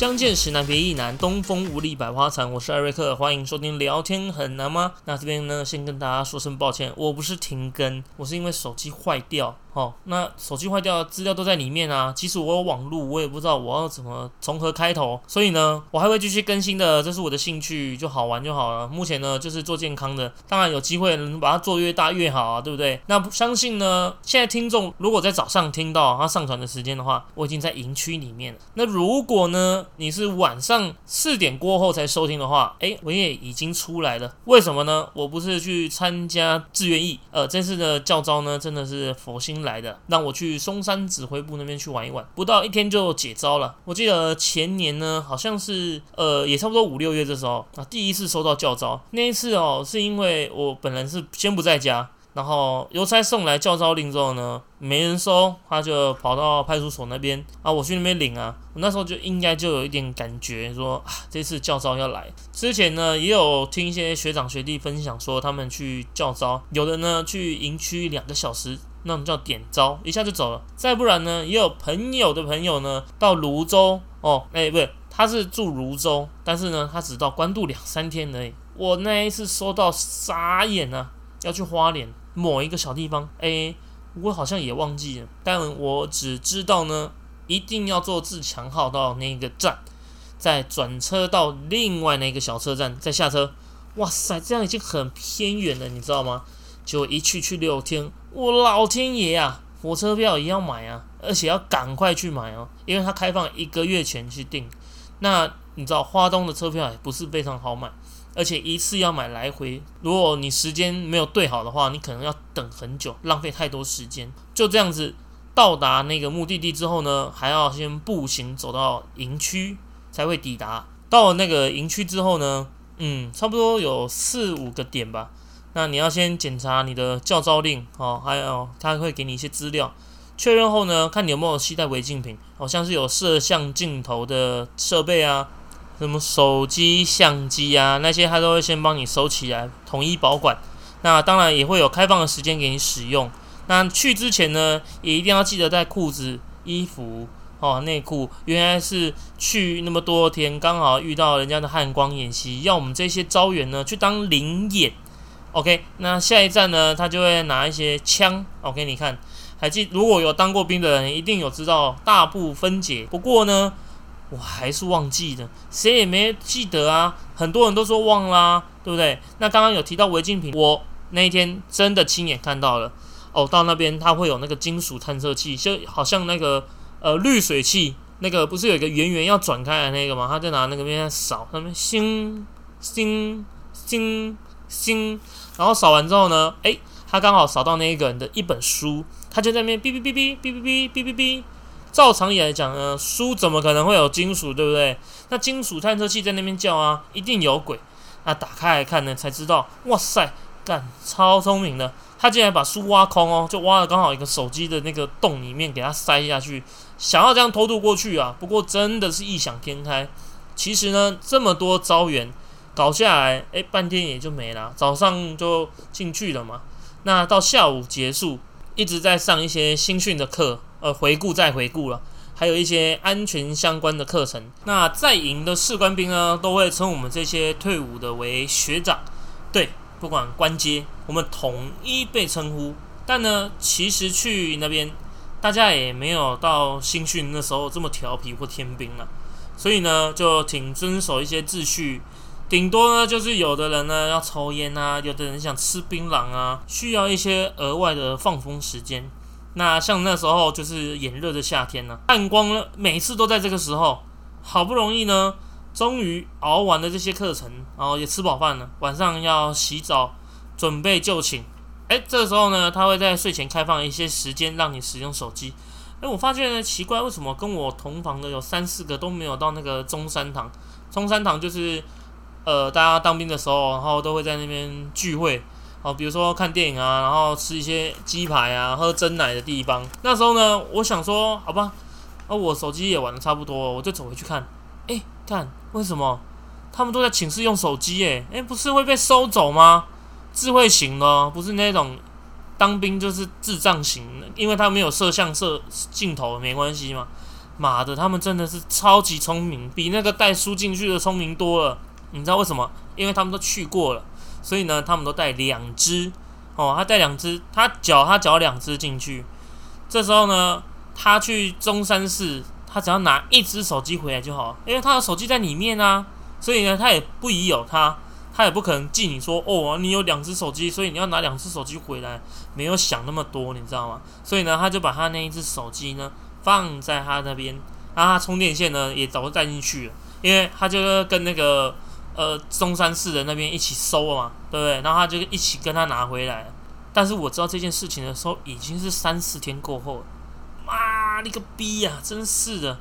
相见时难别亦难，东风无力百花残。我是艾瑞克，欢迎收听聊天很难吗？那这边呢，先跟大家说声抱歉，我不是停更，我是因为手机坏掉。哦，那手机坏掉，资料都在里面啊。即使我有网络，我也不知道我要怎么从何开头。所以呢，我还会继续更新的，这是我的兴趣，就好玩就好了。目前呢，就是做健康的，当然有机会能把它做越大越好啊，对不对？那相信呢，现在听众如果在早上听到他上传的时间的话，我已经在营区里面了。那如果呢，你是晚上四点过后才收听的话，诶，我也已经出来了。为什么呢？我不是去参加志愿役，呃，这次的教招呢，真的是佛心。来的，让我去松山指挥部那边去玩一玩，不到一天就解招了。我记得前年呢，好像是呃，也差不多五六月这时候啊，第一次收到教招。那一次哦，是因为我本人是先不在家。然后邮差送来教招令之后呢，没人收，他就跑到派出所那边啊，我去那边领啊。我那时候就应该就有一点感觉，说啊，这次教招要来。之前呢，也有听一些学长学弟分享说，他们去教招，有的呢去营区两个小时，那种叫点招，一下就走了。再不然呢，也有朋友的朋友呢到泸州哦，哎，不对，他是住泸州，但是呢，他只到关渡两三天而已。我那一次收到傻眼啊，要去花莲。某一个小地方，哎，我好像也忘记了，但我只知道呢，一定要坐自强号到那个站，再转车到另外那个小车站，再下车。哇塞，这样已经很偏远了，你知道吗？就一去去六天，我老天爷啊！火车票也要买啊，而且要赶快去买哦，因为它开放一个月前去订。那你知道花东的车票也不是非常好买。而且一次要买来回，如果你时间没有对好的话，你可能要等很久，浪费太多时间。就这样子到达那个目的地之后呢，还要先步行走到营区才会抵达。到了那个营区之后呢，嗯，差不多有四五个点吧。那你要先检查你的教招令哦，还有他会给你一些资料，确认后呢，看你有没有携带违禁品，好像是有摄像镜头的设备啊。什么手机、相机啊，那些他都会先帮你收起来，统一保管。那当然也会有开放的时间给你使用。那去之前呢，也一定要记得带裤子、衣服哦、内裤。原来是去那么多天，刚好遇到人家的汉光演习，要我们这些招员呢去当灵演。OK，那下一站呢，他就会拿一些枪。OK，你看，还记如果有当过兵的人，一定有知道大部分解。不过呢。我还是忘记了，谁也没记得啊！很多人都说忘啦，对不对？那刚刚有提到违禁品，我那一天真的亲眼看到了。哦，到那边它会有那个金属探测器，就好像那个呃滤水器，那个不是有一个圆圆要转开的那个吗？他就拿那个边扫，上面星星星星，然后扫完之后呢，诶，他刚好扫到那个人的一本书，他就在那边哔哔哔哔哔哔哔哔哔哔。照常理来讲呢，书怎么可能会有金属，对不对？那金属探测器在那边叫啊，一定有鬼。那打开来看呢，才知道，哇塞，干超聪明的，他竟然把书挖空哦，就挖了刚好一个手机的那个洞里面给他塞下去，想要这样偷渡过去啊。不过真的是异想天开。其实呢，这么多招员搞下来，哎，半天也就没了。早上就进去了嘛，那到下午结束，一直在上一些新训的课。呃，回顾再回顾了，还有一些安全相关的课程。那在营的士官兵呢，都会称我们这些退伍的为学长。对，不管官阶，我们统一被称呼。但呢，其实去那边，大家也没有到新训那时候这么调皮或天兵了。所以呢，就挺遵守一些秩序。顶多呢，就是有的人呢要抽烟啊，有的人想吃槟榔啊，需要一些额外的放风时间。那像那时候就是炎热的夏天呢，暗光呢每次都在这个时候，好不容易呢，终于熬完了这些课程，然后也吃饱饭了，晚上要洗澡，准备就寝。哎，这个时候呢，他会在睡前开放一些时间让你使用手机。哎，我发现呢奇怪，为什么跟我同房的有三四个都没有到那个中山堂？中山堂就是呃大家当兵的时候，然后都会在那边聚会。哦，比如说看电影啊，然后吃一些鸡排啊，喝真奶的地方。那时候呢，我想说，好吧，啊，我手机也玩的差不多，我就走回去看。哎，看为什么他们都在寝室用手机？哎，哎，不是会被收走吗？智慧型的，不是那种当兵就是智障型的，因为他没有摄像摄镜头，没关系嘛。妈的，他们真的是超级聪明，比那个带书进去的聪明多了。你知道为什么？因为他们都去过了，所以呢，他们都带两只。哦，他带两只，他缴他缴两只进去。这时候呢，他去中山市，他只要拿一只手机回来就好，因为他的手机在里面啊。所以呢，他也不疑有他，他也不可能记你说哦，你有两只手机，所以你要拿两只手机回来，没有想那么多，你知道吗？所以呢，他就把他那一只手机呢放在他那边，然后他充电线呢也早就带进去了，因为他就跟那个呃中山市的那边一起收了嘛，对不对？然后他就一起跟他拿回来。但是我知道这件事情的时候，已经是三四天过后了。妈，你个逼呀！真是的。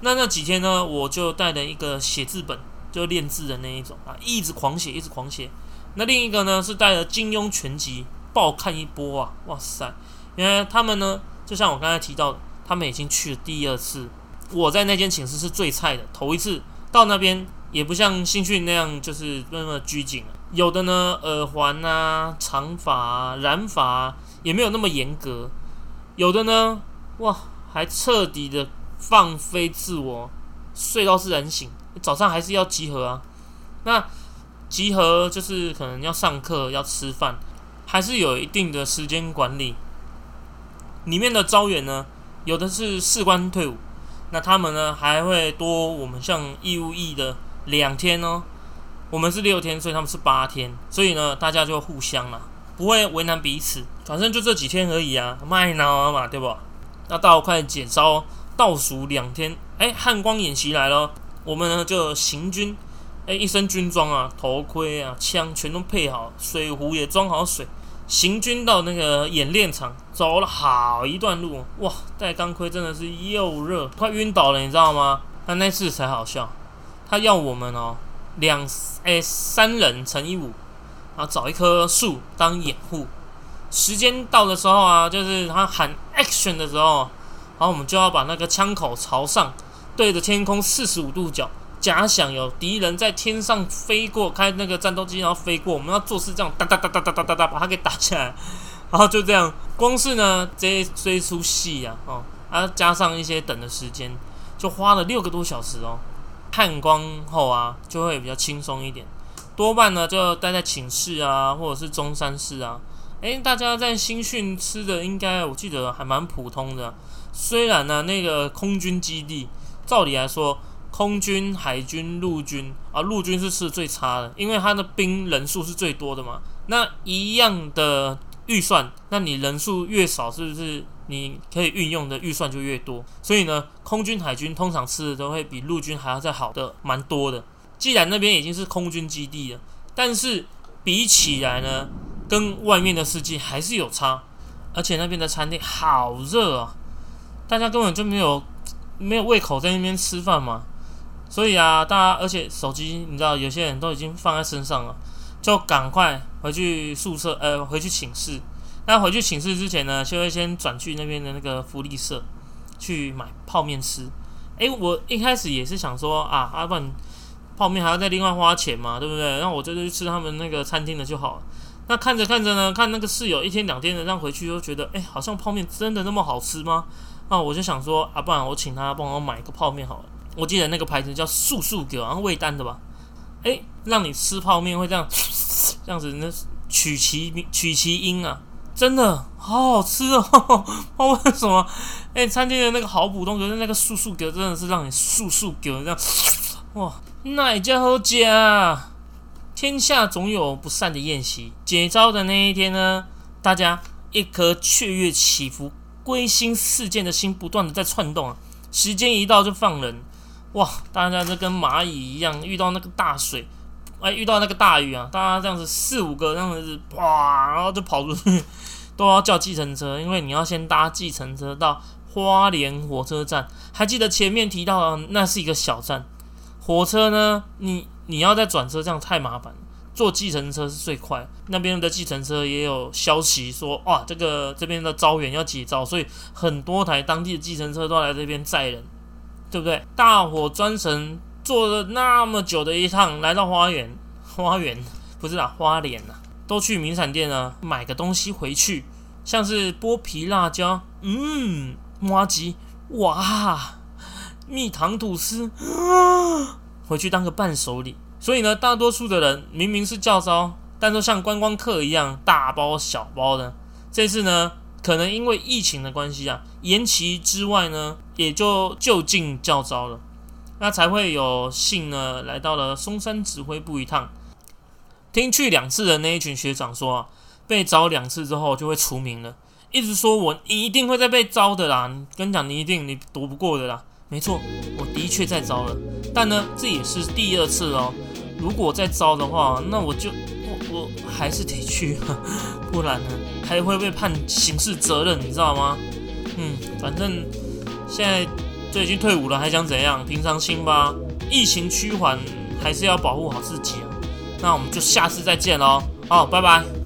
那那几天呢，我就带了一个写字本。就练字的那一种啊，一直狂写，一直狂写。那另一个呢，是带着金庸全集爆看一波啊！哇塞，原来他们呢，就像我刚才提到的，他们已经去了第二次。我在那间寝室是最菜的，头一次到那边也不像新训那样就是那么拘谨有的呢，耳环啊、长发啊、染发啊，也没有那么严格。有的呢，哇，还彻底的放飞自我，睡到自然醒。早上还是要集合啊，那集合就是可能要上课、要吃饭，还是有一定的时间管理。里面的招员呢，有的是士官退伍，那他们呢还会多我们像义务役的两天哦。我们是六天，所以他们是八天，所以呢大家就互相了，不会为难彼此。反正就这几天而已啊，卖脑嘛，对不？那到快减招倒数两天，哎，汉光演习来了。我们呢就行军，哎，一身军装啊，头盔啊，枪全都配好，水壶也装好水。行军到那个演练场，走了好一段路，哇，戴钢盔真的是又热，快晕倒了，你知道吗？那那次才好笑，他要我们哦，两哎三人乘以五，然后找一棵树当掩护。时间到的时候啊，就是他喊 action 的时候，然后我们就要把那个枪口朝上。对着天空四十五度角，假想有敌人在天上飞过，开那个战斗机然后飞过，我们要做事这样哒哒哒哒哒哒哒哒把它给打下来，然后就这样，光是呢这这一出戏啊，哦，啊加上一些等的时间，就花了六个多小时哦。看光后啊，就会比较轻松一点，多半呢就待在寝室啊，或者是中山室啊。诶，大家在新训吃的应该我记得还蛮普通的，虽然呢那个空军基地。照理来说，空军、海军、陆军啊，陆军是吃的最差的，因为他的兵人数是最多的嘛。那一样的预算，那你人数越少，是不是你可以运用的预算就越多？所以呢，空军、海军通常吃的都会比陆军还要再好的蛮多的。既然那边已经是空军基地了，但是比起来呢，跟外面的世界还是有差。而且那边的餐厅好热啊，大家根本就没有。没有胃口在那边吃饭嘛，所以啊，大家而且手机你知道，有些人都已经放在身上了，就赶快回去宿舍，呃，回去寝室。那回去寝室之前呢，就会先转去那边的那个福利社去买泡面吃。诶，我一开始也是想说啊，阿不然泡面还要再另外花钱嘛，对不对？那我就去吃他们那个餐厅的就好了。那看着看着呢，看那个室友一天两天的这样回去，就觉得，诶，好像泡面真的那么好吃吗？那我就想说啊，不然我请他帮我买一个泡面好了。我记得那个牌子叫素素狗，然后味丹的吧？哎，让你吃泡面会这样这样子，那取其取其音啊，真的好好吃哦！为什么？哎，餐厅的那个好普通，可是那个素素狗真的是让你素素狗这样 哇，那也叫好假。天下总有不散的宴席，解招的那一天呢，大家一颗雀跃起伏。归心似箭的心不断的在窜动啊！时间一到就放人，哇！大家就跟蚂蚁一样，遇到那个大水，哎，遇到那个大雨啊，大家这样子四五个这样子，哇，然后就跑出去，都要叫计程车，因为你要先搭计程车到花莲火车站。还记得前面提到那是一个小站，火车呢，你你要再转车，这样太麻烦了。坐计程车是最快，那边的计程车也有消息说，哇，这个这边的招员要解招，所以很多台当地的计程车都要来这边载人，对不对？大伙专程坐了那么久的一趟，来到花园，花园不是啊，花莲呐，都去名产店啊买个东西回去，像是剥皮辣椒，嗯，麻吉，哇，蜜糖吐司，啊回去当个伴手礼。所以呢，大多数的人明明是教招，但都像观光客一样大包小包的。这次呢，可能因为疫情的关系啊，延期之外呢，也就就近教招了。那才会有幸呢，来到了松山指挥部一趟。听去两次的那一群学长说啊，被招两次之后就会除名了，一直说我一定会再被招的啦。跟你讲，你一定你躲不过的啦。没错，我的确在招了，但呢，这也是第二次哦。如果再招的话，那我就我我还是得去，不然呢还会被判刑事责任，你知道吗？嗯，反正现在。这已经退伍了，还想怎样？平常心吧。疫情趋缓，还是要保护好自己啊。那我们就下次再见喽。好，拜拜。